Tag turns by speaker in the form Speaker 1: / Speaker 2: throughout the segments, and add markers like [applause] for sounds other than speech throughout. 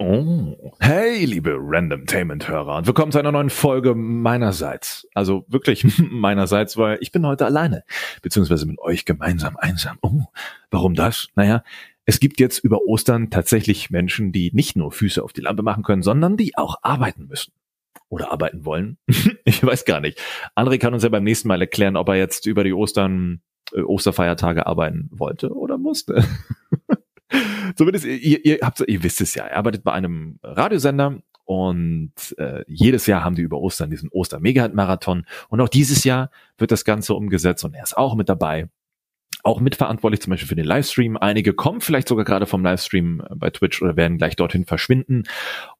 Speaker 1: Oh, hey, liebe Randomtainment-Hörer und willkommen zu einer neuen Folge meinerseits. Also wirklich [laughs] meinerseits, weil ich bin heute alleine, beziehungsweise mit euch gemeinsam einsam. Oh, warum das? Naja, es gibt jetzt über Ostern tatsächlich Menschen, die nicht nur Füße auf die Lampe machen können, sondern die auch arbeiten müssen. Oder arbeiten wollen. [laughs] ich weiß gar nicht. André kann uns ja beim nächsten Mal erklären, ob er jetzt über die Ostern, äh, Osterfeiertage arbeiten wollte oder musste. Zumindest ihr, ihr habt, ihr wisst es ja, er arbeitet bei einem Radiosender und äh, jedes Jahr haben die über Ostern diesen Oster-Mega-Marathon und auch dieses Jahr wird das Ganze umgesetzt und er ist auch mit dabei. Auch mitverantwortlich zum Beispiel für den Livestream. Einige kommen vielleicht sogar gerade vom Livestream bei Twitch oder werden gleich dorthin verschwinden.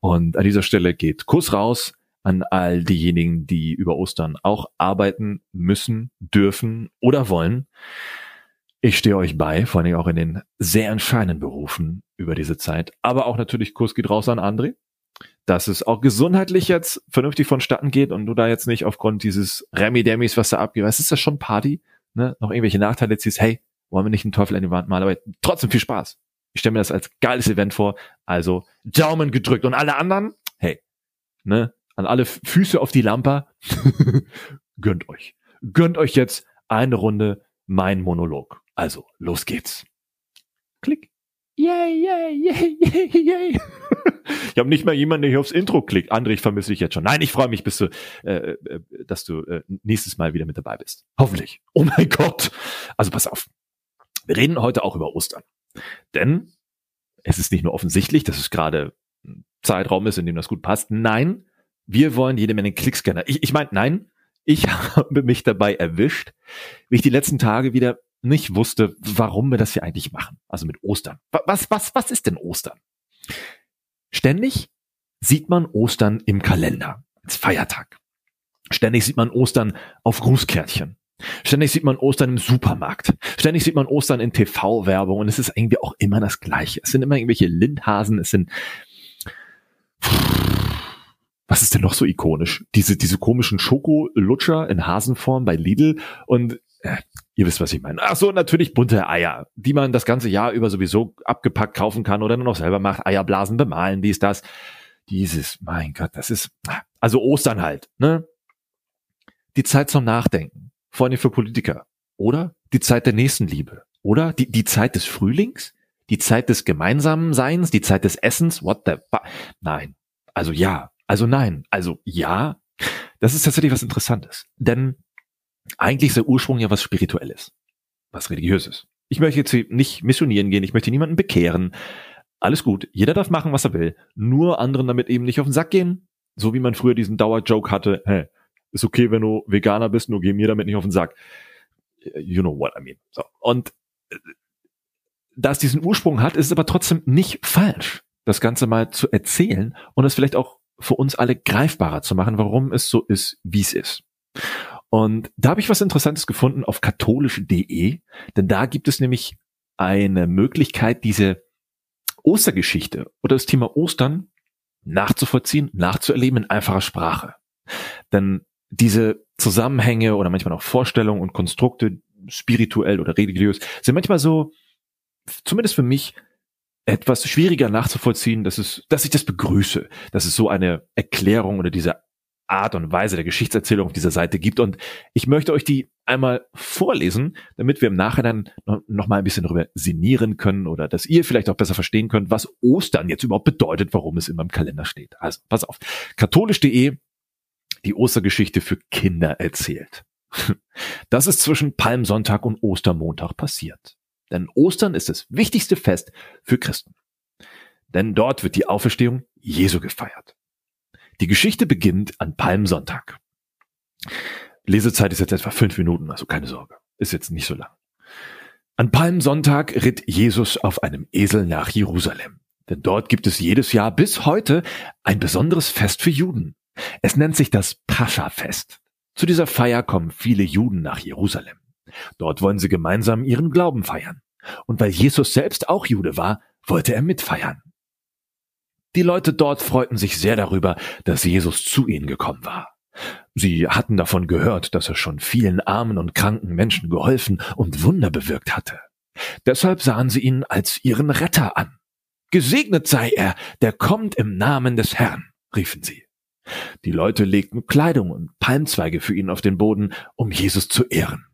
Speaker 1: Und an dieser Stelle geht Kuss raus an all diejenigen, die über Ostern auch arbeiten müssen, dürfen oder wollen. Ich stehe euch bei, vor allem auch in den sehr entscheidenden Berufen über diese Zeit. Aber auch natürlich Kurs geht raus an André, dass es auch gesundheitlich jetzt vernünftig vonstatten geht und du da jetzt nicht aufgrund dieses Remi-Demis, was da abgeht, was ist das schon Party, ne, noch irgendwelche Nachteile ziehst, hey, wollen wir nicht einen Teufel an die Wand malen, aber trotzdem viel Spaß. Ich stelle mir das als geiles Event vor, also Daumen gedrückt und alle anderen, hey, ne, an alle Füße auf die Lampe, [laughs] gönnt euch. Gönnt euch jetzt eine Runde mein Monolog. Also, los geht's. Klick. Yay, yay, yay, yay, yay. [laughs] ich habe nicht mal jemanden, der hier aufs Intro klickt. André, ich vermisse dich jetzt schon. Nein, ich freue mich, bis du, äh, äh, dass du äh, nächstes Mal wieder mit dabei bist. Hoffentlich. Oh mein Gott. Also pass auf. Wir reden heute auch über Ostern. Denn es ist nicht nur offensichtlich, dass es gerade ein Zeitraum ist, in dem das gut passt. Nein, wir wollen jede Menge Klickscanner. Ich, ich meine, nein, ich [laughs] habe mich dabei erwischt, wie ich die letzten Tage wieder nicht wusste, warum wir das hier eigentlich machen. Also mit Ostern. Was, was, was ist denn Ostern? Ständig sieht man Ostern im Kalender als Feiertag. Ständig sieht man Ostern auf Grußkärtchen. Ständig sieht man Ostern im Supermarkt. Ständig sieht man Ostern in TV-Werbung und es ist irgendwie auch immer das Gleiche. Es sind immer irgendwelche Lindhasen, es sind was ist denn noch so ikonisch? Diese, diese komischen Schokolutscher in Hasenform bei Lidl und ihr wisst, was ich meine. Ach so, natürlich bunte Eier, die man das ganze Jahr über sowieso abgepackt kaufen kann oder nur noch selber macht. Eierblasen bemalen, dies, das. Dieses, mein Gott, das ist, also Ostern halt, ne? Die Zeit zum Nachdenken. Vor allem für Politiker. Oder die Zeit der Nächstenliebe. Oder die, die Zeit des Frühlings? Die Zeit des gemeinsamen Seins? Die Zeit des Essens? What the fuck? Nein. Also ja. Also nein. Also ja. Das ist tatsächlich was Interessantes. Denn eigentlich ist der Ursprung ja was Spirituelles, was Religiöses. Ich möchte jetzt nicht missionieren gehen, ich möchte niemanden bekehren. Alles gut, jeder darf machen, was er will. Nur anderen damit eben nicht auf den Sack gehen. So wie man früher diesen Dauerjoke hatte, hey, ist okay, wenn du Veganer bist, nur geh mir damit nicht auf den Sack. You know what I mean. So. Und äh, da es diesen Ursprung hat, ist es aber trotzdem nicht falsch, das Ganze mal zu erzählen und es vielleicht auch für uns alle greifbarer zu machen, warum es so ist, wie es ist. Und da habe ich was Interessantes gefunden auf katholisch.de, denn da gibt es nämlich eine Möglichkeit, diese Ostergeschichte oder das Thema Ostern nachzuvollziehen, nachzuerleben in einfacher Sprache. Denn diese Zusammenhänge oder manchmal auch Vorstellungen und Konstrukte, spirituell oder religiös, sind manchmal so, zumindest für mich, etwas schwieriger nachzuvollziehen, dass es, dass ich das begrüße, dass es so eine Erklärung oder diese Art und Weise der Geschichtserzählung auf dieser Seite gibt. Und ich möchte euch die einmal vorlesen, damit wir im Nachhinein noch, mal ein bisschen darüber sinnieren können oder dass ihr vielleicht auch besser verstehen könnt, was Ostern jetzt überhaupt bedeutet, warum es in meinem Kalender steht. Also, pass auf. Katholisch.de, die Ostergeschichte für Kinder erzählt. [laughs] Das ist zwischen Palmsonntag und Ostermontag passiert. Denn Ostern ist das wichtigste Fest für Christen. Denn dort wird die Auferstehung Jesu gefeiert. Die Geschichte beginnt an Palmsonntag. Lesezeit ist jetzt etwa fünf Minuten, also keine Sorge. Ist jetzt nicht so lang. An Palmsonntag ritt Jesus auf einem Esel nach Jerusalem. Denn dort gibt es jedes Jahr bis heute ein besonderes Fest für Juden. Es nennt sich das Pascha-Fest. Zu dieser Feier kommen viele Juden nach Jerusalem. Dort wollen sie gemeinsam ihren Glauben feiern. Und weil Jesus selbst auch Jude war, wollte er mitfeiern. Die Leute dort freuten sich sehr darüber, dass Jesus zu ihnen gekommen war. Sie hatten davon gehört, dass er schon vielen armen und kranken Menschen geholfen und Wunder bewirkt hatte. Deshalb sahen sie ihn als ihren Retter an. Gesegnet sei er, der kommt im Namen des Herrn, riefen sie. Die Leute legten Kleidung und Palmzweige für ihn auf den Boden, um Jesus zu ehren.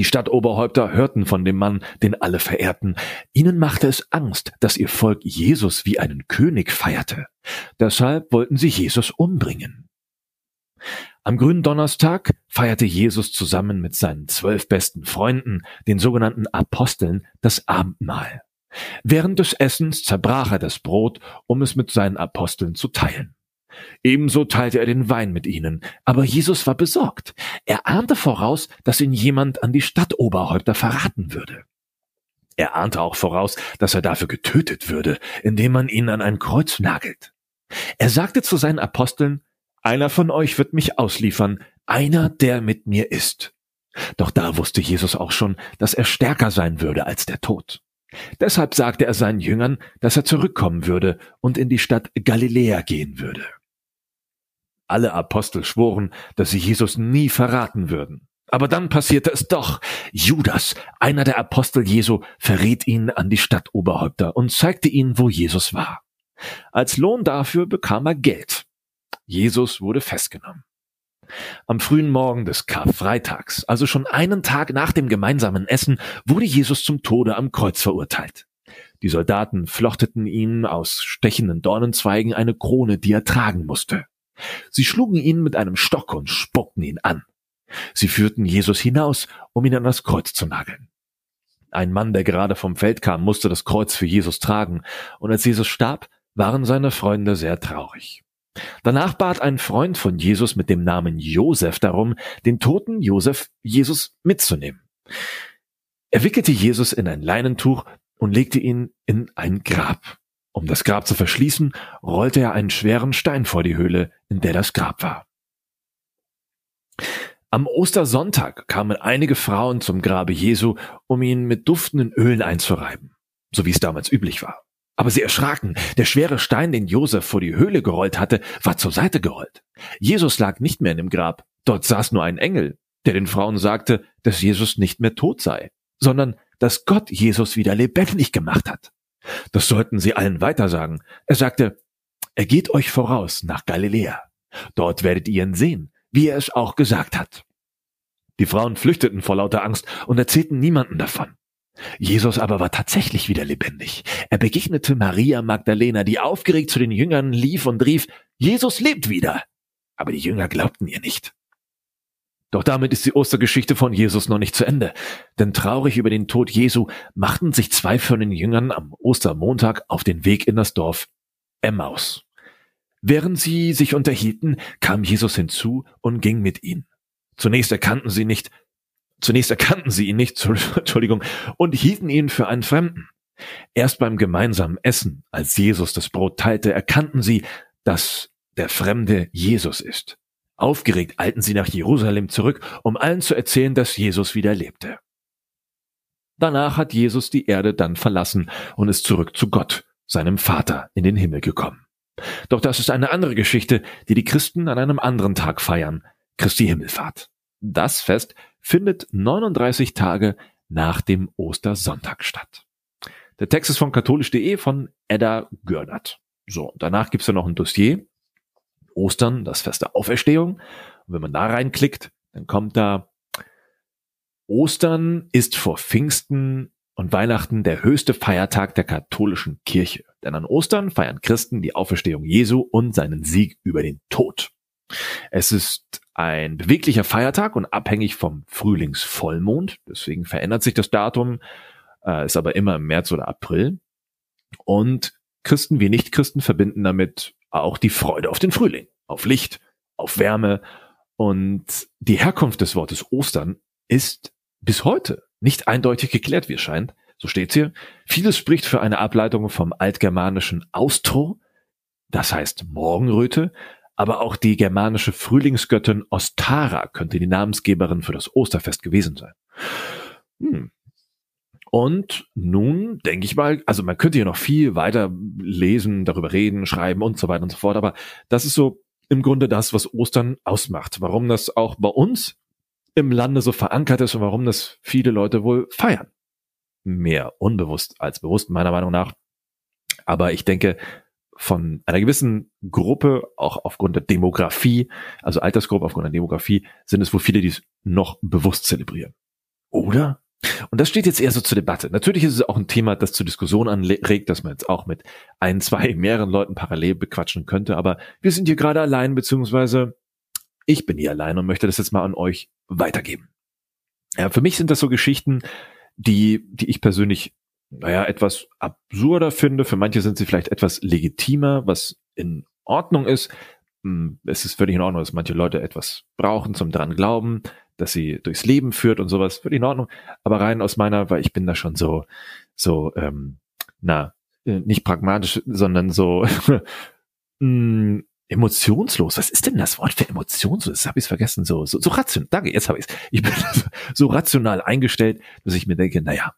Speaker 1: Die Stadtoberhäupter hörten von dem Mann, den alle verehrten. Ihnen machte es Angst, dass ihr Volk Jesus wie einen König feierte. Deshalb wollten sie Jesus umbringen. Am grünen Donnerstag feierte Jesus zusammen mit seinen zwölf besten Freunden, den sogenannten Aposteln, das Abendmahl. Während des Essens zerbrach er das Brot, um es mit seinen Aposteln zu teilen. Ebenso teilte er den Wein mit ihnen, aber Jesus war besorgt. Er ahnte voraus, dass ihn jemand an die Stadtoberhäupter verraten würde. Er ahnte auch voraus, dass er dafür getötet würde, indem man ihn an ein Kreuz nagelt. Er sagte zu seinen Aposteln, einer von euch wird mich ausliefern, einer, der mit mir ist. Doch da wusste Jesus auch schon, dass er stärker sein würde als der Tod. Deshalb sagte er seinen Jüngern, dass er zurückkommen würde und in die Stadt Galiläa gehen würde. Alle Apostel schworen, dass sie Jesus nie verraten würden. Aber dann passierte es doch. Judas, einer der Apostel Jesu, verriet ihn an die Stadtoberhäupter und zeigte ihnen, wo Jesus war. Als Lohn dafür bekam er Geld. Jesus wurde festgenommen. Am frühen Morgen des Karfreitags, also schon einen Tag nach dem gemeinsamen Essen, wurde Jesus zum Tode am Kreuz verurteilt. Die Soldaten flochteten ihm aus stechenden Dornenzweigen eine Krone, die er tragen musste. Sie schlugen ihn mit einem Stock und spuckten ihn an. Sie führten Jesus hinaus, um ihn an das Kreuz zu nageln. Ein Mann, der gerade vom Feld kam, musste das Kreuz für Jesus tragen, und als Jesus starb, waren seine Freunde sehr traurig. Danach bat ein Freund von Jesus mit dem Namen Josef darum, den toten Josef Jesus mitzunehmen. Er wickelte Jesus in ein Leinentuch und legte ihn in ein Grab. Um das Grab zu verschließen, rollte er einen schweren Stein vor die Höhle, in der das Grab war. Am Ostersonntag kamen einige Frauen zum Grabe Jesu, um ihn mit duftenden Ölen einzureiben, so wie es damals üblich war. Aber sie erschraken. Der schwere Stein, den Josef vor die Höhle gerollt hatte, war zur Seite gerollt. Jesus lag nicht mehr in dem Grab. Dort saß nur ein Engel, der den Frauen sagte, dass Jesus nicht mehr tot sei, sondern dass Gott Jesus wieder lebendig gemacht hat. Das sollten sie allen weitersagen. Er sagte, er geht euch voraus nach Galiläa. Dort werdet ihr ihn sehen, wie er es auch gesagt hat. Die Frauen flüchteten vor lauter Angst und erzählten niemanden davon. Jesus aber war tatsächlich wieder lebendig. Er begegnete Maria Magdalena, die aufgeregt zu den Jüngern lief und rief, Jesus lebt wieder. Aber die Jünger glaubten ihr nicht. Doch damit ist die Ostergeschichte von Jesus noch nicht zu Ende. Denn traurig über den Tod Jesu machten sich zwei von den Jüngern am Ostermontag auf den Weg in das Dorf Emmaus. Während sie sich unterhielten, kam Jesus hinzu und ging mit ihnen. Zunächst erkannten sie nicht, zunächst erkannten sie ihn nicht, [laughs] Entschuldigung, und hielten ihn für einen Fremden. Erst beim gemeinsamen Essen, als Jesus das Brot teilte, erkannten sie, dass der Fremde Jesus ist. Aufgeregt eilten sie nach Jerusalem zurück, um allen zu erzählen, dass Jesus wieder lebte. Danach hat Jesus die Erde dann verlassen und ist zurück zu Gott, seinem Vater, in den Himmel gekommen. Doch das ist eine andere Geschichte, die die Christen an einem anderen Tag feiern, Christi Himmelfahrt. Das Fest findet 39 Tage nach dem Ostersonntag statt. Der Text ist von katholisch.de von Edda Görnert. So, danach gibt's ja noch ein Dossier, Ostern, das Fest der Auferstehung. Und wenn man da reinklickt, dann kommt da, Ostern ist vor Pfingsten und Weihnachten der höchste Feiertag der katholischen Kirche. Denn an Ostern feiern Christen die Auferstehung Jesu und seinen Sieg über den Tod. Es ist ein beweglicher Feiertag und abhängig vom Frühlingsvollmond. Deswegen verändert sich das Datum, äh, ist aber immer im März oder April. Und Christen wie Nichtchristen verbinden damit auch die Freude auf den Frühling, auf Licht, auf Wärme. Und die Herkunft des Wortes Ostern ist bis heute nicht eindeutig geklärt, wie es scheint. So steht's hier. Vieles spricht für eine Ableitung vom altgermanischen Austro, das heißt Morgenröte, aber auch die germanische Frühlingsgöttin Ostara könnte die Namensgeberin für das Osterfest gewesen sein. Hm, und nun denke ich mal, also man könnte hier noch viel weiter lesen, darüber reden, schreiben und so weiter und so fort, aber das ist so im Grunde das, was Ostern ausmacht. Warum das auch bei uns im Lande so verankert ist und warum das viele Leute wohl feiern. Mehr unbewusst als bewusst, meiner Meinung nach. Aber ich denke, von einer gewissen Gruppe, auch aufgrund der Demografie, also Altersgruppe aufgrund der Demografie, sind es wohl viele, die es noch bewusst zelebrieren. Oder? Und das steht jetzt eher so zur Debatte. Natürlich ist es auch ein Thema, das zur Diskussion anregt, dass man jetzt auch mit ein, zwei, mehreren Leuten parallel bequatschen könnte. Aber wir sind hier gerade allein, beziehungsweise ich bin hier allein und möchte das jetzt mal an euch weitergeben. Ja, für mich sind das so Geschichten, die, die ich persönlich, naja, etwas absurder finde. Für manche sind sie vielleicht etwas legitimer, was in Ordnung ist. Hm, es ist völlig in Ordnung, dass manche Leute etwas brauchen zum dran glauben dass sie durchs Leben führt und sowas, völlig in Ordnung. Aber rein aus meiner, weil ich bin da schon so, so, ähm, na, äh, nicht pragmatisch, sondern so [laughs] mh, hm, emotionslos. Was ist denn das Wort für emotionslos? Das habe ich vergessen. So, so, so rational. Danke, jetzt habe ich es. Ich bin [laughs] so rational eingestellt, dass ich mir denke, naja,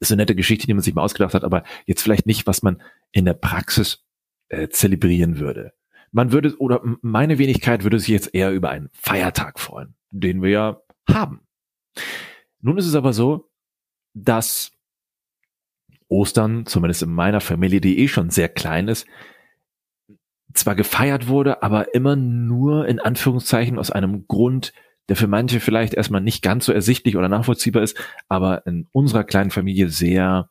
Speaker 1: ist eine nette Geschichte, die man sich mal ausgedacht hat, aber jetzt vielleicht nicht, was man in der Praxis äh, zelebrieren würde. Man würde, oder meine Wenigkeit würde sich jetzt eher über einen Feiertag freuen den wir ja haben. Nun ist es aber so, dass Ostern, zumindest in meiner Familie, die eh schon sehr klein ist, zwar gefeiert wurde, aber immer nur in Anführungszeichen aus einem Grund, der für manche vielleicht erstmal nicht ganz so ersichtlich oder nachvollziehbar ist, aber in unserer kleinen Familie sehr,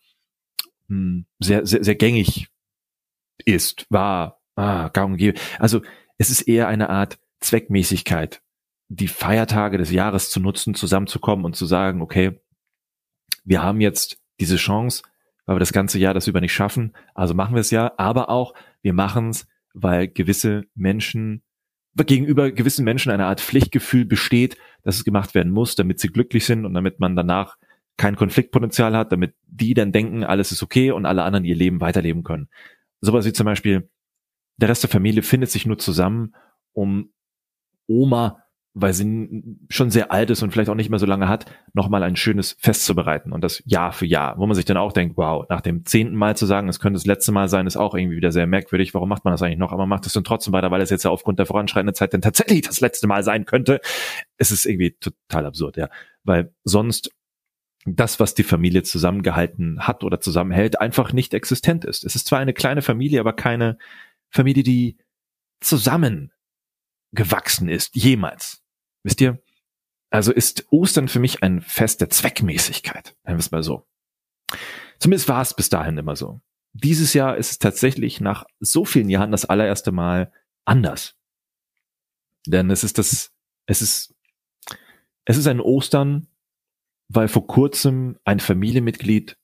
Speaker 1: hm, sehr, sehr, sehr gängig ist, war, ah, gang und gäbe. Also es ist eher eine Art Zweckmäßigkeit, die Feiertage des Jahres zu nutzen, zusammenzukommen und zu sagen, okay, wir haben jetzt diese Chance, weil wir das ganze Jahr das über nicht schaffen, also machen wir es ja, aber auch, wir machen es, weil gewisse Menschen, gegenüber gewissen Menschen eine Art Pflichtgefühl besteht, dass es gemacht werden muss, damit sie glücklich sind und damit man danach kein Konfliktpotenzial hat, damit die dann denken, alles ist okay und alle anderen ihr Leben weiterleben können. Sowas wie zum Beispiel, der Rest der Familie findet sich nur zusammen, um Oma weil sie schon sehr alt ist und vielleicht auch nicht mehr so lange hat, nochmal ein schönes Fest zu bereiten und das Jahr für Jahr, wo man sich dann auch denkt, wow, nach dem zehnten Mal zu sagen, es könnte das letzte Mal sein, ist auch irgendwie wieder sehr merkwürdig. Warum macht man das eigentlich noch? Aber man macht es dann trotzdem weiter, weil es jetzt ja aufgrund der voranschreitenden Zeit dann tatsächlich das letzte Mal sein könnte. Es ist irgendwie total absurd, ja, weil sonst das, was die Familie zusammengehalten hat oder zusammenhält, einfach nicht existent ist. Es ist zwar eine kleine Familie, aber keine Familie, die zusammen gewachsen ist, jemals. Wisst ihr? Also ist Ostern für mich ein Fest der Zweckmäßigkeit, nennen wir es mal so. Zumindest war es bis dahin immer so. Dieses Jahr ist es tatsächlich nach so vielen Jahren das allererste Mal anders. Denn es ist das, es ist, es ist ein Ostern, weil vor kurzem ein Familienmitglied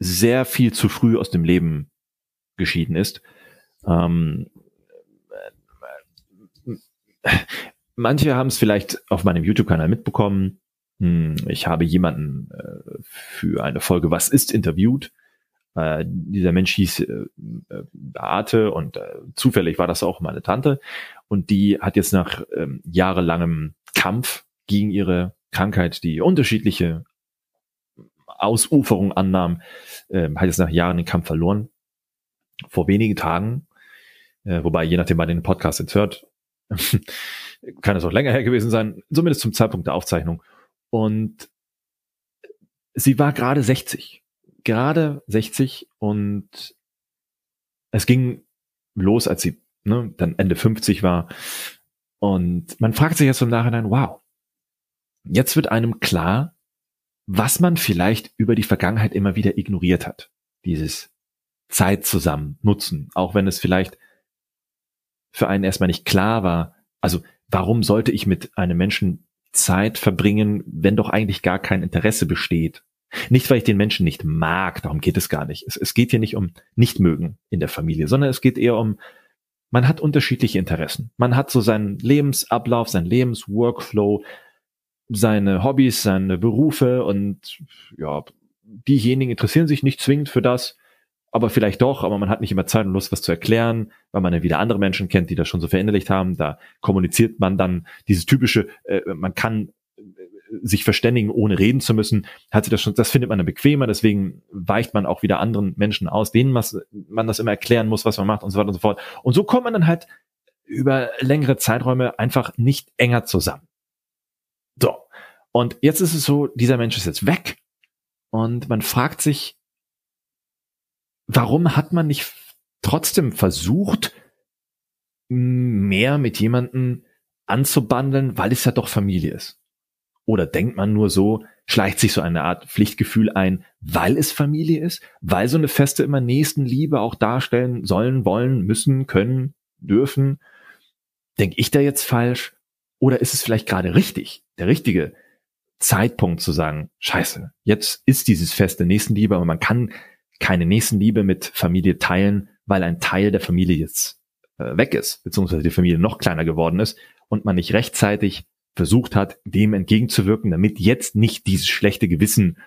Speaker 1: sehr viel zu früh aus dem Leben geschieden ist. Ähm, Manche haben es vielleicht auf meinem YouTube-Kanal mitbekommen. Hm, ich habe jemanden äh, für eine Folge Was ist interviewt. Äh, dieser Mensch hieß äh, Beate und zufällig war das auch meine Tante. Und die hat jetzt nach ähm, jahrelangem Kampf gegen ihre Krankheit, die unterschiedliche Ausuferung annahm, hat jetzt nach Jahren den Kampf verloren. Vor wenigen Tagen, wobei je nachdem, wann den Podcast jetzt hört, [laughs] kann es auch länger her gewesen sein, zumindest zum Zeitpunkt der Aufzeichnung. Und sie war gerade 60. Gerade 60 und es ging los, als sie ne, dann Ende 50 war. Und man fragt sich jetzt im Nachhinein, wow, jetzt wird einem klar, was man vielleicht über die Vergangenheit immer wieder ignoriert hat. Dieses Zeit zusammen nutzen, auch wenn es vielleicht für einen erstmal nicht klar war. Also warum sollte ich mit einem Menschen Zeit verbringen, wenn doch eigentlich gar kein Interesse besteht? Nicht, weil ich den Menschen nicht mag, darum geht es gar nicht. Es, es geht hier nicht um Nichtmögen in der Familie, sondern es geht eher um, man hat unterschiedliche Interessen. Man hat so seinen Lebensablauf, seinen Lebensworkflow, seine Hobbys, seine Berufe und ja, diejenigen interessieren sich nicht zwingend für das, aber vielleicht doch, aber man hat nicht immer Zeit und Lust, was zu erklären, weil man dann wieder andere Menschen kennt, die das schon so verinnerlicht haben. Da kommuniziert man dann dieses typische, äh, man kann äh, sich verständigen, ohne reden zu müssen, hat sich das schon, das findet man dann bequemer, deswegen weicht man auch wieder anderen Menschen aus, denen man das immer erklären muss, was man macht und so weiter und so fort. Und so kommt man dann halt über längere Zeiträume einfach nicht enger zusammen. So. Und jetzt ist es so, dieser Mensch ist jetzt weg und man fragt sich, warum hat man nicht trotzdem versucht, mehr mit jemandem anzubandeln, weil es ja doch Familie ist? Oder denkt man nur so, schleicht sich so eine Art Pflichtgefühl ein, weil es Familie ist, weil so eine Feste immer Nächstenliebe auch darstellen sollen, wollen, müssen, können, dürfen. Denke ich da jetzt falsch? Oder ist es vielleicht gerade richtig, der richtige Zeitpunkt zu sagen, scheiße, jetzt ist dieses Fest der Nächstenliebe, aber man kann keine Nächstenliebe mit Familie teilen, weil ein Teil der Familie jetzt äh, weg ist, beziehungsweise die Familie noch kleiner geworden ist und man nicht rechtzeitig versucht hat, dem entgegenzuwirken, damit jetzt nicht dieses schlechte Gewissen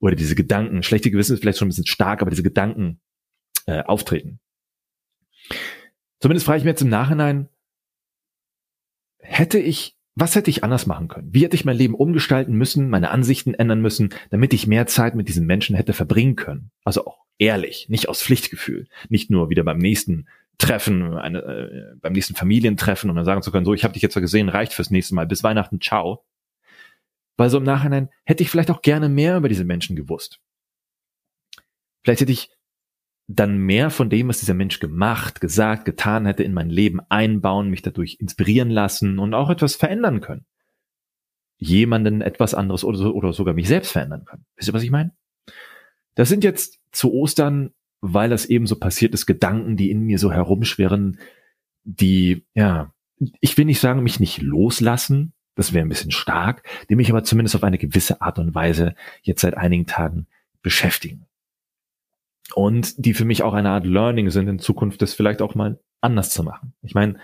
Speaker 1: oder diese Gedanken, schlechte Gewissen ist vielleicht schon ein bisschen stark, aber diese Gedanken äh, auftreten. Zumindest frage ich mir jetzt im Nachhinein, hätte ich, was hätte ich anders machen können? Wie hätte ich mein Leben umgestalten müssen, meine Ansichten ändern müssen, damit ich mehr Zeit mit diesen Menschen hätte verbringen können? Also auch ehrlich, nicht aus Pflichtgefühl, nicht nur wieder beim nächsten Treffen, eine, äh, beim nächsten Familientreffen und dann sagen zu können, so, ich habe dich jetzt gesehen, reicht fürs nächste Mal, bis Weihnachten, ciao. Weil so im Nachhinein hätte ich vielleicht auch gerne mehr über diese Menschen gewusst. Vielleicht hätte ich dann mehr von dem, was dieser Mensch gemacht, gesagt, getan hätte, in mein Leben einbauen, mich dadurch inspirieren lassen und auch etwas verändern können. Jemanden etwas anderes oder, oder sogar mich selbst verändern können. Wisst ihr, was ich meine? Das sind jetzt zu Ostern weil das eben so passiert ist, Gedanken, die in mir so herumschwirren, die, ja, ich will nicht sagen, mich nicht loslassen, das wäre ein bisschen stark, die mich aber zumindest auf eine gewisse Art und Weise jetzt seit einigen Tagen beschäftigen. Und die für mich auch eine Art Learning sind, in Zukunft das vielleicht auch mal anders zu machen. Ich meine,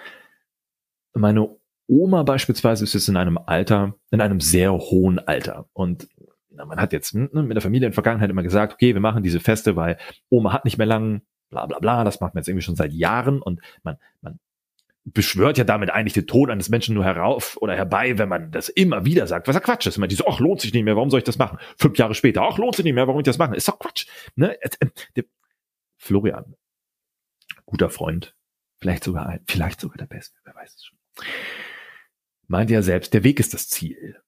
Speaker 1: meine Oma beispielsweise ist jetzt in einem Alter, in einem sehr hohen Alter. Und man hat jetzt ne, mit der Familie in der Vergangenheit immer gesagt, okay, wir machen diese Feste, weil Oma hat nicht mehr lang, bla bla bla, das macht man jetzt irgendwie schon seit Jahren und man, man beschwört ja damit eigentlich den Tod eines Menschen nur herauf oder herbei, wenn man das immer wieder sagt, was ja Quatsch ist. Man die so, ach, lohnt sich nicht mehr, warum soll ich das machen? Fünf Jahre später, ach, lohnt sich nicht mehr, warum ich das machen? Ist doch Quatsch. Ne? Äh, äh, Florian, guter Freund, vielleicht sogar, vielleicht sogar der Beste, wer weiß es schon, meint ja selbst, der Weg ist das Ziel.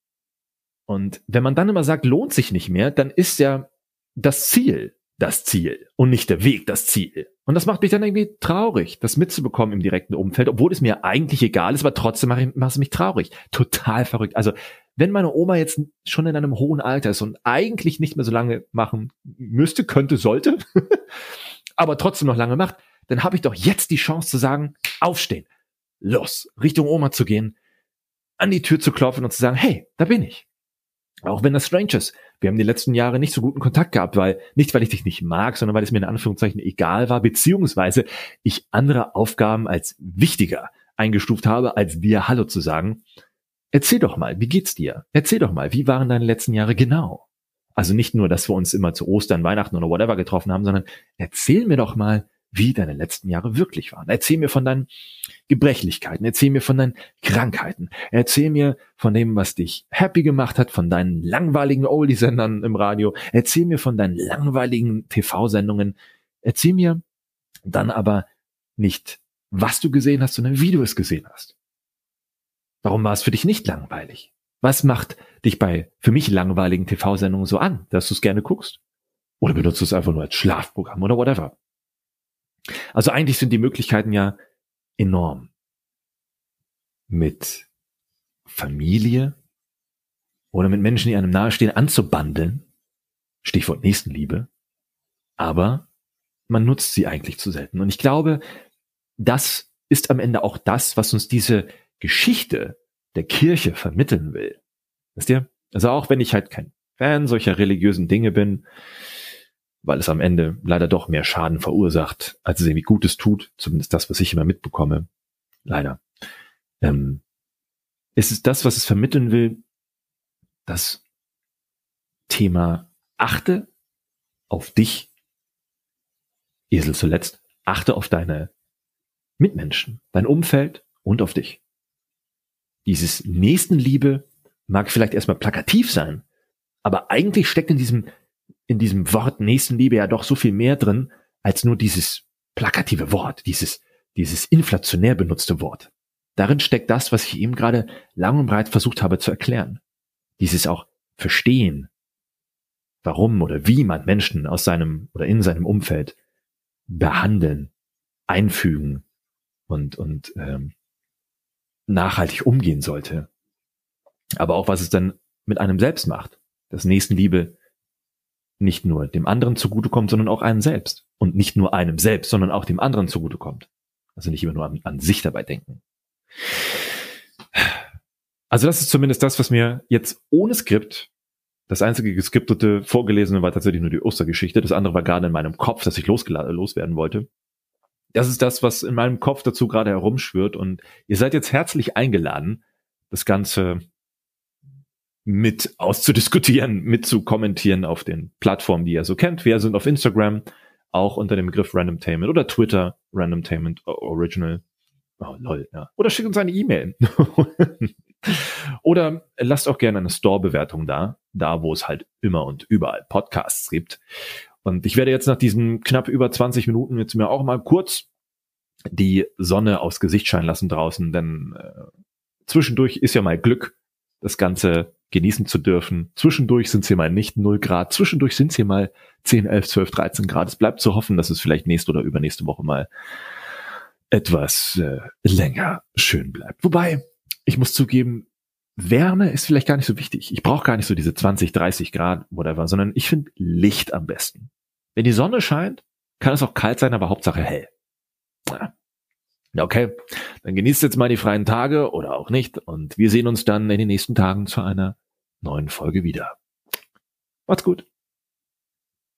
Speaker 1: Und wenn man dann immer sagt, lohnt sich nicht mehr, dann ist ja das Ziel das Ziel und nicht der Weg das Ziel. Und das macht mich dann irgendwie traurig, das mitzubekommen im direkten Umfeld, obwohl es mir eigentlich egal ist, aber trotzdem macht es mich traurig. Total verrückt. Also wenn meine Oma jetzt schon in einem hohen Alter ist und eigentlich nicht mehr so lange machen müsste, könnte, sollte, [laughs] aber trotzdem noch lange macht, dann habe ich doch jetzt die Chance zu sagen, aufstehen, los, Richtung Oma zu gehen, an die Tür zu klopfen und zu sagen, hey, da bin ich. Auch wenn das strange ist. Wir haben die letzten Jahre nicht so guten Kontakt gehabt, weil, nicht weil ich dich nicht mag, sondern weil es mir in Anführungszeichen egal war, beziehungsweise ich andere Aufgaben als wichtiger eingestuft habe, als dir Hallo zu sagen. Erzähl doch mal, wie geht's dir? Erzähl doch mal, wie waren deine letzten Jahre genau? Also nicht nur, dass wir uns immer zu Ostern, Weihnachten oder whatever getroffen haben, sondern erzähl mir doch mal, wie deine letzten Jahre wirklich waren. Erzähl mir von deinen Gebrechlichkeiten, erzähl mir von deinen Krankheiten, erzähl mir von dem, was dich happy gemacht hat, von deinen langweiligen Oldie-Sendern im Radio, erzähl mir von deinen langweiligen TV-Sendungen, erzähl mir dann aber nicht, was du gesehen hast, sondern wie du es gesehen hast. Warum war es für dich nicht langweilig? Was macht dich bei für mich langweiligen TV-Sendungen so an, dass du es gerne guckst? Oder benutzt du es einfach nur als Schlafprogramm oder whatever? Also eigentlich sind die Möglichkeiten ja enorm. Mit Familie oder mit Menschen, die einem nahestehen, anzubandeln. Stichwort Nächstenliebe. Aber man nutzt sie eigentlich zu selten. Und ich glaube, das ist am Ende auch das, was uns diese Geschichte der Kirche vermitteln will. Wisst ihr? Also auch wenn ich halt kein Fan solcher religiösen Dinge bin, weil es am Ende leider doch mehr Schaden verursacht, als es irgendwie Gutes tut, zumindest das, was ich immer mitbekomme. Leider. Ähm, es ist das, was es vermitteln will, das Thema achte auf dich, Esel zuletzt, achte auf deine Mitmenschen, dein Umfeld und auf dich. Dieses Nächstenliebe mag vielleicht erstmal plakativ sein, aber eigentlich steckt in diesem in diesem Wort Nächstenliebe ja doch so viel mehr drin, als nur dieses plakative Wort, dieses, dieses inflationär benutzte Wort. Darin steckt das, was ich eben gerade lang und breit versucht habe zu erklären. Dieses auch Verstehen, warum oder wie man Menschen aus seinem oder in seinem Umfeld behandeln, einfügen und, und ähm, nachhaltig umgehen sollte. Aber auch was es dann mit einem selbst macht. Dass Nächstenliebe nicht nur dem anderen zugutekommt, sondern auch einem selbst. Und nicht nur einem selbst, sondern auch dem anderen zugutekommt. Also nicht immer nur an, an sich dabei denken. Also das ist zumindest das, was mir jetzt ohne Skript, das einzige geskriptete, vorgelesene war tatsächlich nur die Ostergeschichte. Das andere war gerade in meinem Kopf, dass ich loswerden wollte. Das ist das, was in meinem Kopf dazu gerade herumschwirrt. Und ihr seid jetzt herzlich eingeladen, das Ganze mit auszudiskutieren, [laughs] mit zu kommentieren auf den Plattformen, die ihr so kennt. Wir sind auf Instagram, auch unter dem Begriff Randomtainment oder Twitter, Randomtainment Original. Oh, lol, ja. Oder schickt uns eine E-Mail. [laughs] oder lasst auch gerne eine Store-Bewertung da, da wo es halt immer und überall Podcasts gibt. Und ich werde jetzt nach diesen knapp über 20 Minuten jetzt mir auch mal kurz die Sonne aufs Gesicht scheinen lassen draußen, denn äh, zwischendurch ist ja mal Glück, das Ganze genießen zu dürfen. Zwischendurch sind es hier mal nicht 0 Grad, zwischendurch sind es hier mal 10, 11, 12, 13 Grad. Es bleibt zu hoffen, dass es vielleicht nächste oder übernächste Woche mal etwas äh, länger schön bleibt. Wobei, ich muss zugeben, Wärme ist vielleicht gar nicht so wichtig. Ich brauche gar nicht so diese 20, 30 Grad, whatever, sondern ich finde Licht am besten. Wenn die Sonne scheint, kann es auch kalt sein, aber Hauptsache hell. Ja. Okay, dann genießt jetzt mal die freien Tage oder auch nicht und wir sehen uns dann in den nächsten Tagen zu einer neuen Folge wieder. Macht's gut.